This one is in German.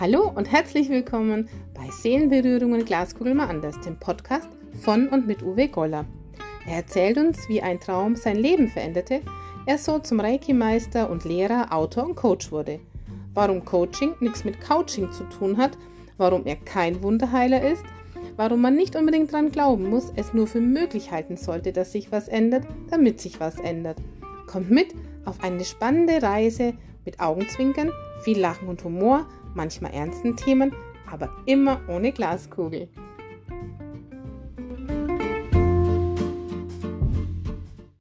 Hallo und herzlich willkommen bei Seelenberührungen Glaskugel mal anders, dem Podcast von und mit Uwe Goller. Er erzählt uns, wie ein Traum sein Leben veränderte, er so zum Reiki-Meister und Lehrer, Autor und Coach wurde. Warum Coaching nichts mit Couching zu tun hat, warum er kein Wunderheiler ist, warum man nicht unbedingt dran glauben muss, es nur für möglich halten sollte, dass sich was ändert, damit sich was ändert. Kommt mit auf eine spannende Reise mit Augenzwinkern, viel Lachen und Humor, manchmal ernsten Themen, aber immer ohne Glaskugel.